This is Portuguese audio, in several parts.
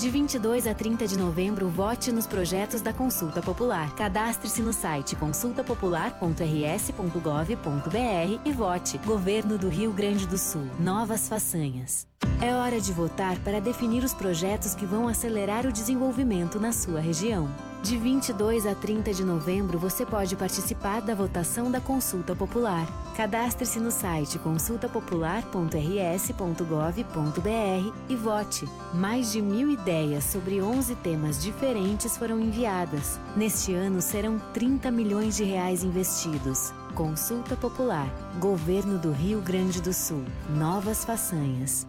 De 22 a 30 de novembro, vote nos projetos da Consulta Popular. Cadastre-se no site consultapopular.rs.gov.br e vote. Governo do Rio Grande do Sul. Novas façanhas. É hora de votar para definir os projetos que vão acelerar o desenvolvimento na sua região. De 22 a 30 de novembro, você pode participar da votação da Consulta Popular. Cadastre-se no site consultapopular.rs.gov.br e vote. Mais de mil ideias sobre 11 temas diferentes foram enviadas. Neste ano serão 30 milhões de reais investidos. Consulta Popular. Governo do Rio Grande do Sul. Novas façanhas.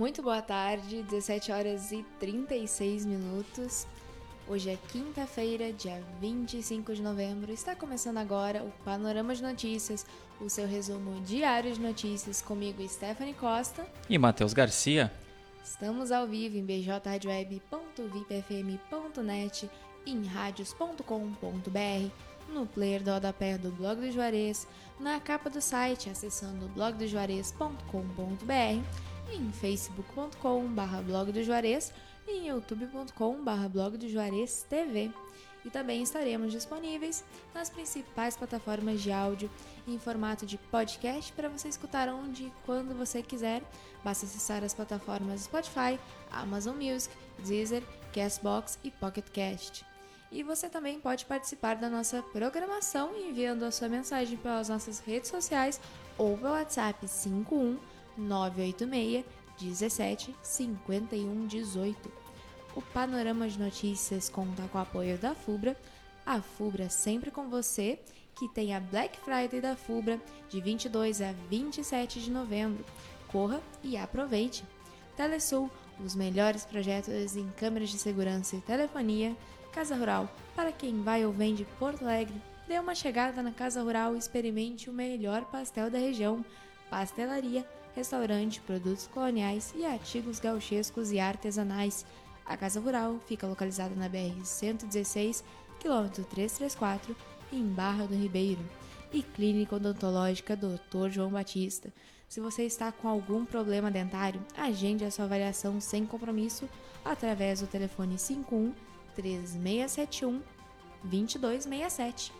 Muito boa tarde, 17 horas e 36 minutos. Hoje é quinta-feira, dia 25 de novembro. Está começando agora o Panorama de Notícias, o seu resumo diário de notícias comigo, Stephanie Costa e Matheus Garcia. Estamos ao vivo em bjradioweb.vipfm.net, em radios.com.br, no player do Odapé do Blog do Juarez, na capa do site acessando blogdojuarez.com.br em facebook.com.br blog do Juarez e em youtube.com.br blog do Juarez TV. E também estaremos disponíveis nas principais plataformas de áudio em formato de podcast para você escutar onde e quando você quiser. Basta acessar as plataformas Spotify, Amazon Music, Deezer, Castbox e Pocket Cast. E você também pode participar da nossa programação enviando a sua mensagem pelas nossas redes sociais ou pelo WhatsApp 51 986 17 51 18. O Panorama de Notícias conta com o apoio da FUBRA, a FUBRA sempre com você, que tem a Black Friday da FUBRA de 22 a 27 de novembro. Corra e aproveite! Telesul, os melhores projetos em câmeras de segurança e telefonia. Casa Rural, para quem vai ou vem de Porto Alegre, dê uma chegada na Casa Rural e experimente o melhor pastel da região. Pastelaria restaurante, produtos coloniais e artigos gauchescos e artesanais. A Casa Rural fica localizada na BR-116, quilômetro 334, em Barra do Ribeiro. E Clínica Odontológica Dr. João Batista. Se você está com algum problema dentário, agende a sua avaliação sem compromisso através do telefone 51 3671 2267.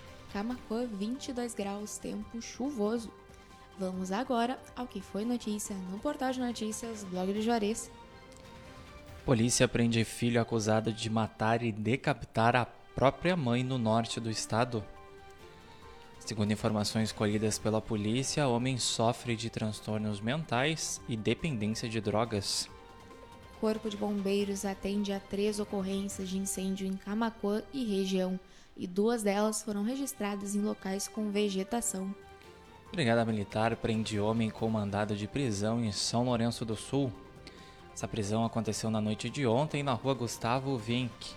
Camacuã, 22 graus, tempo chuvoso. Vamos agora ao que foi notícia no portal de notícias Blog do Juarez. Polícia prende filho acusado de matar e decapitar a própria mãe no norte do estado. Segundo informações colhidas pela polícia, o homem sofre de transtornos mentais e dependência de drogas. Corpo de Bombeiros atende a três ocorrências de incêndio em Camacuã e região e duas delas foram registradas em locais com vegetação. Brigada Militar prende homem com mandado de prisão em São Lourenço do Sul. Essa prisão aconteceu na noite de ontem na rua Gustavo Vink.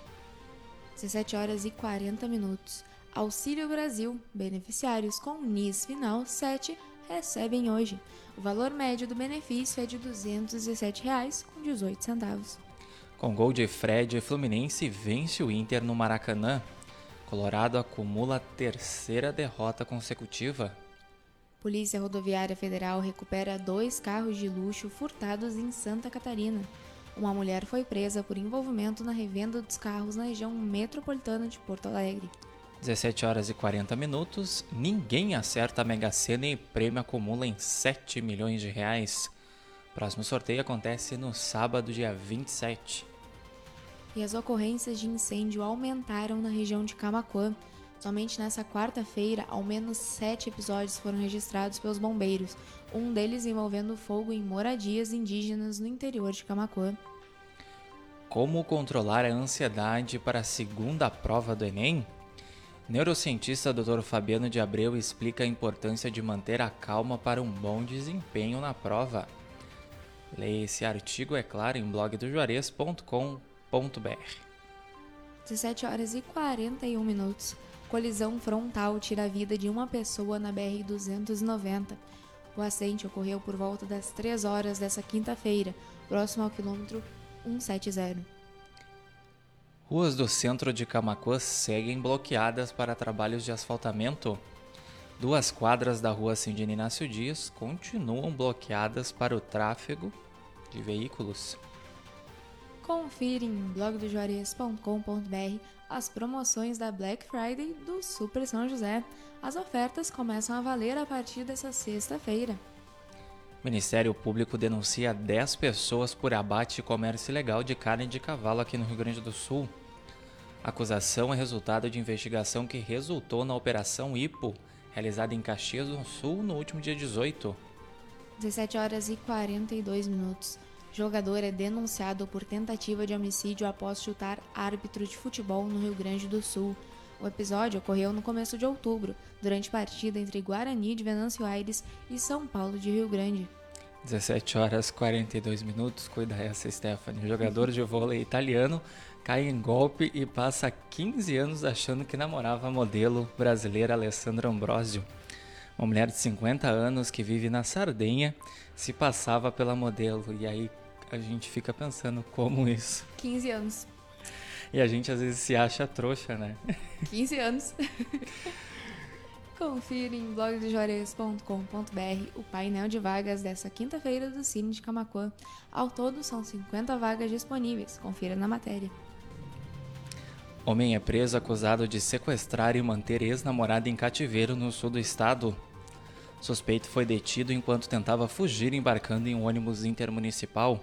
17 horas e 40 minutos. Auxílio Brasil. Beneficiários com NIS final 7 recebem hoje. O valor médio do benefício é de R$ 217,18. Com gol de Fred, Fluminense vence o Inter no Maracanã. Colorado acumula a terceira derrota consecutiva. Polícia Rodoviária Federal recupera dois carros de luxo furtados em Santa Catarina. Uma mulher foi presa por envolvimento na revenda dos carros na região metropolitana de Porto Alegre. 17 horas e 40 minutos, ninguém acerta a Mega Sena e prêmio acumula em 7 milhões de reais. Próximo sorteio acontece no sábado, dia 27. E as ocorrências de incêndio aumentaram na região de Camacuã. Somente nessa quarta-feira, ao menos sete episódios foram registrados pelos bombeiros, um deles envolvendo fogo em moradias indígenas no interior de Camacuã. Como controlar a ansiedade para a segunda prova do Enem? Neurocientista Dr. Fabiano de Abreu explica a importância de manter a calma para um bom desempenho na prova. Leia esse artigo, é claro, em blogdojuarez.com.br. 17 horas e 41 minutos. Colisão frontal tira a vida de uma pessoa na BR-290. O acidente ocorreu por volta das 3 horas dessa quinta-feira, próximo ao quilômetro 170. Ruas do centro de Camacuã seguem bloqueadas para trabalhos de asfaltamento. Duas quadras da rua Cindina Inácio Dias continuam bloqueadas para o tráfego de veículos. Confira em blogdojuarez.com.br as promoções da Black Friday do Super São José. As ofertas começam a valer a partir dessa sexta-feira. Ministério Público denuncia 10 pessoas por abate e comércio ilegal de carne de cavalo aqui no Rio Grande do Sul. A acusação é resultado de investigação que resultou na Operação IPO, realizada em Caxias do Sul no último dia 18. 17 horas e 42 minutos. Jogador é denunciado por tentativa de homicídio após chutar árbitro de futebol no Rio Grande do Sul. O episódio ocorreu no começo de outubro, durante partida entre Guarani de Venâncio Aires e São Paulo de Rio Grande. 17 horas 42 minutos, cuida essa, Stephanie. Jogador de vôlei italiano cai em golpe e passa 15 anos achando que namorava a modelo brasileira Alessandra Ambrosio. Uma mulher de 50 anos que vive na Sardenha se passava pela modelo. E aí a gente fica pensando como isso. 15 anos. E a gente às vezes se acha trouxa, né? 15 anos. Confira em blogdojuarez.com.br o painel de vagas dessa quinta-feira do Cine de Camacuã. Ao todo, são 50 vagas disponíveis. Confira na matéria. Homem é preso acusado de sequestrar e manter ex-namorada em cativeiro no sul do estado. Suspeito foi detido enquanto tentava fugir embarcando em um ônibus intermunicipal.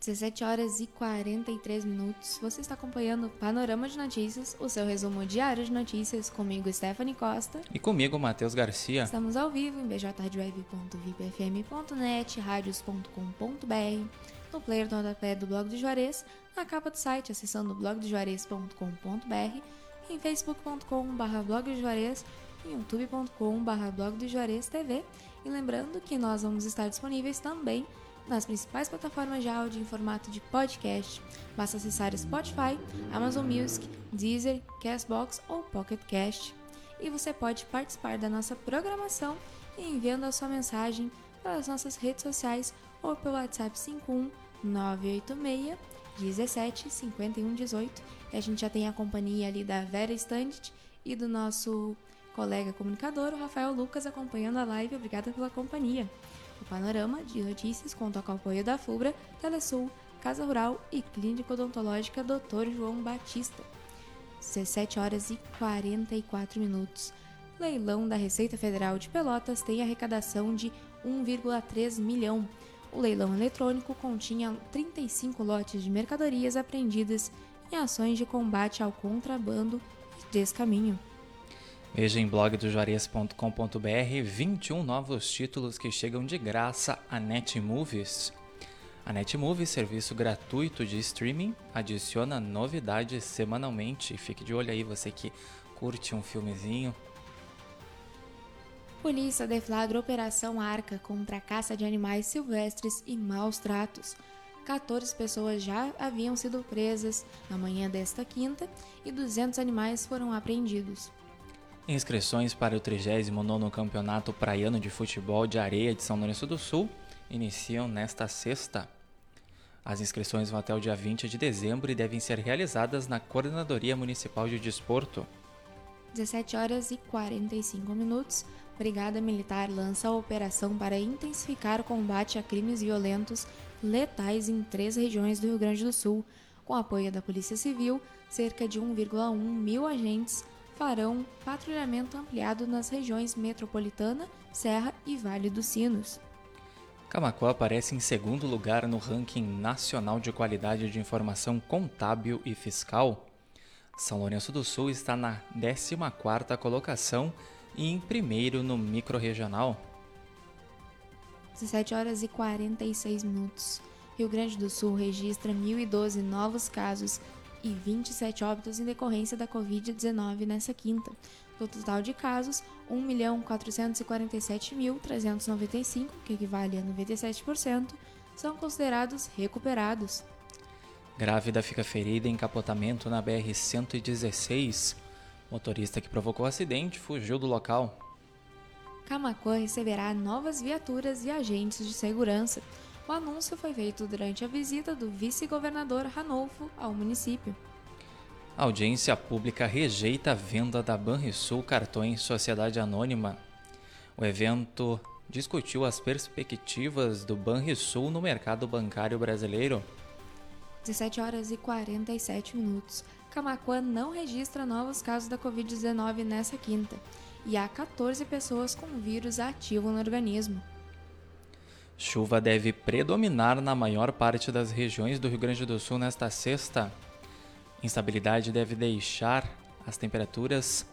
17 horas e 43 minutos. Você está acompanhando o Panorama de Notícias, o seu resumo diário de notícias, comigo Stephanie Costa. E comigo, Matheus Garcia. Estamos ao vivo em bjradioweb.vipfm.net, radios.com.br, no player do rodapé do blog de Juarez, na capa do site acessando blogdejuarez.com.br, em facebook.com.br blogdejuarez, em youtube.com.br blogdejuarez.tv e lembrando que nós vamos estar disponíveis também nas principais plataformas de áudio em formato de podcast. Basta acessar Spotify, Amazon Music, Deezer, Castbox ou Pocket Cast. E você pode participar da nossa programação enviando a sua mensagem pelas nossas redes sociais ou pelo WhatsApp 51 986 17 51 18. E a gente já tem a companhia ali da Vera Standit e do nosso colega comunicador, o Rafael Lucas, acompanhando a live. Obrigada pela companhia. O panorama de notícias conta com o apoio da FUBRA, Telesul, Casa Rural e Clínica Odontológica Dr. João Batista. 17 horas e 44 minutos. Leilão da Receita Federal de Pelotas tem arrecadação de 1,3 milhão. O leilão eletrônico continha 35 lotes de mercadorias apreendidas em ações de combate ao contrabando e descaminho. Veja em blogdojuarez.com.br 21 novos títulos que chegam de graça a Netmovies. A Netmovies, serviço gratuito de streaming, adiciona novidades semanalmente. Fique de olho aí, você que curte um filmezinho. Polícia deflagra Operação Arca contra a caça de animais silvestres e maus tratos. 14 pessoas já haviam sido presas na manhã desta quinta e 200 animais foram apreendidos. Inscrições para o 39º Campeonato Praiano de Futebol de Areia de São Lourenço do Sul iniciam nesta sexta. As inscrições vão até o dia 20 de dezembro e devem ser realizadas na Coordenadoria Municipal de Desporto. 17 horas e 45 minutos. Brigada Militar lança a operação para intensificar o combate a crimes violentos letais em três regiões do Rio Grande do Sul. Com apoio da Polícia Civil, cerca de 1,1 mil agentes farão patrulhamento ampliado nas regiões metropolitana, Serra e Vale dos Sinos. Camacuã aparece em segundo lugar no ranking nacional de qualidade de informação contábil e fiscal. São Lourenço do Sul está na 14ª colocação e em primeiro no microrregional. 17 horas e 46 minutos. Rio Grande do Sul registra 1.012 novos casos e 27 óbitos em decorrência da Covid-19 nessa quinta. Do total de casos, 1.447.395, que equivale a 97%, são considerados recuperados. Grávida fica ferida em capotamento na BR-116. Motorista que provocou o acidente fugiu do local. Camacuã receberá novas viaturas e agentes de segurança. O anúncio foi feito durante a visita do vice-governador Ranolfo ao município. A audiência pública rejeita a venda da Banrisul Cartões Sociedade Anônima. O evento discutiu as perspectivas do Banrisul no mercado bancário brasileiro. 17 horas e 47 minutos. Camacuã não registra novos casos da Covid-19 nessa quinta e há 14 pessoas com vírus ativo no organismo. Chuva deve predominar na maior parte das regiões do Rio Grande do Sul nesta sexta. Instabilidade deve deixar as temperaturas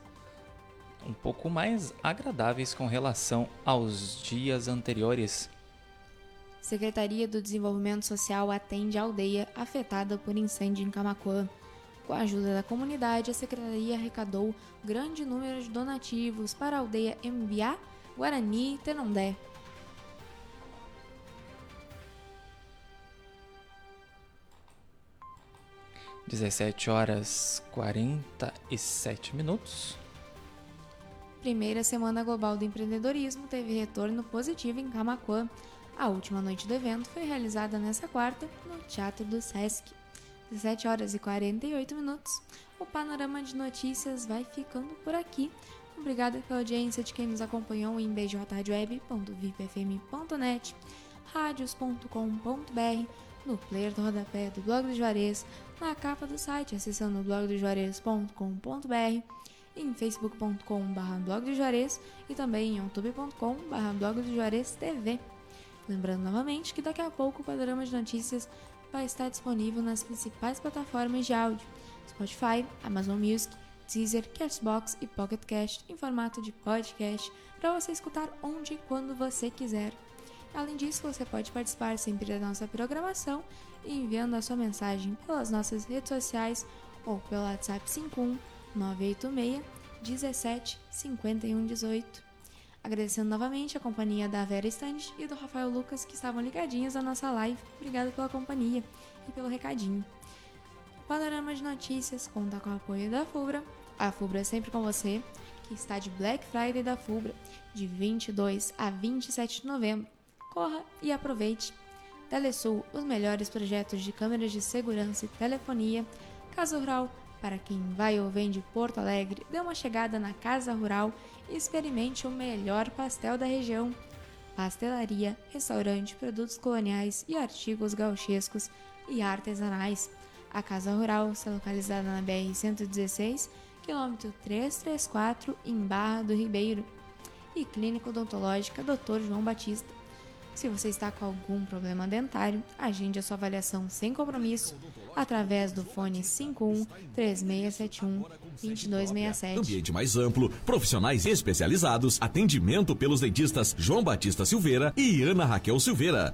um pouco mais agradáveis com relação aos dias anteriores. Secretaria do Desenvolvimento Social atende a aldeia afetada por incêndio em Camacuã. Com a ajuda da comunidade, a secretaria arrecadou grande número de donativos para a aldeia Mbiá, Guarani e Tenondé. 17 horas 47 minutos. Primeira Semana Global do Empreendedorismo teve retorno positivo em Camacuã. A última noite do evento foi realizada nesta quarta no Teatro do Sesc. 17 horas e 48 minutos. O panorama de notícias vai ficando por aqui. Obrigada pela audiência de quem nos acompanhou em bjradioweb.vipfm.net, radios.com.br, no player do rodapé do blog do Juarez, na capa do site, acessando blogdojuarez.com.br, em facebook.com.br blogdojuarez e também em youtube.com.br blogdojuarez.tv. Lembrando novamente que daqui a pouco o panorama de notícias vai estar disponível nas principais plataformas de áudio, Spotify, Amazon Music, Deezer, Castbox e Pocket Cast em formato de podcast para você escutar onde e quando você quiser. Além disso, você pode participar sempre da nossa programação enviando a sua mensagem pelas nossas redes sociais ou pelo WhatsApp 51 986 17 51 18. Agradecendo novamente a companhia da Vera Stand e do Rafael Lucas que estavam ligadinhos na nossa live. Obrigado pela companhia e pelo recadinho. O Panorama de Notícias conta com o apoio da FUBRA. A FUBRA é sempre com você, que está de Black Friday da FUBRA, de 22 a 27 de novembro corra e aproveite. Telesul, os melhores projetos de câmeras de segurança e telefonia. Casa Rural, para quem vai ou vem de Porto Alegre, dê uma chegada na Casa Rural e experimente o melhor pastel da região. Pastelaria, restaurante, produtos coloniais e artigos gauchescos e artesanais. A Casa Rural está localizada na BR-116, quilômetro 334, em Barra do Ribeiro. E Clínica Odontológica Dr. João Batista se você está com algum problema dentário, agende a sua avaliação sem compromisso através do fone 51 3671 2267. Ambiente mais amplo, profissionais especializados, atendimento pelos dentistas João Batista Silveira e Ana Raquel Silveira.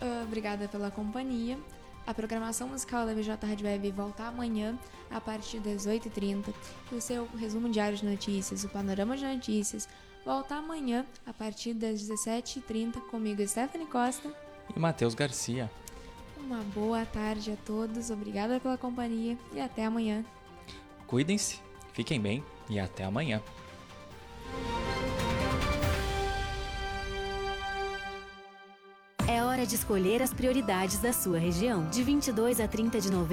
Uh, obrigada pela companhia. A programação musical da VJ Rádio Web volta amanhã a partir das 8h30. O seu resumo diário de notícias, o panorama de notícias, volta amanhã a partir das 17h30 comigo, Stephanie Costa. E Matheus Garcia. Uma boa tarde a todos, obrigada pela companhia e até amanhã. Cuidem-se, fiquem bem e até amanhã. Hora de escolher as prioridades da sua região. De 22 a 30 de novembro.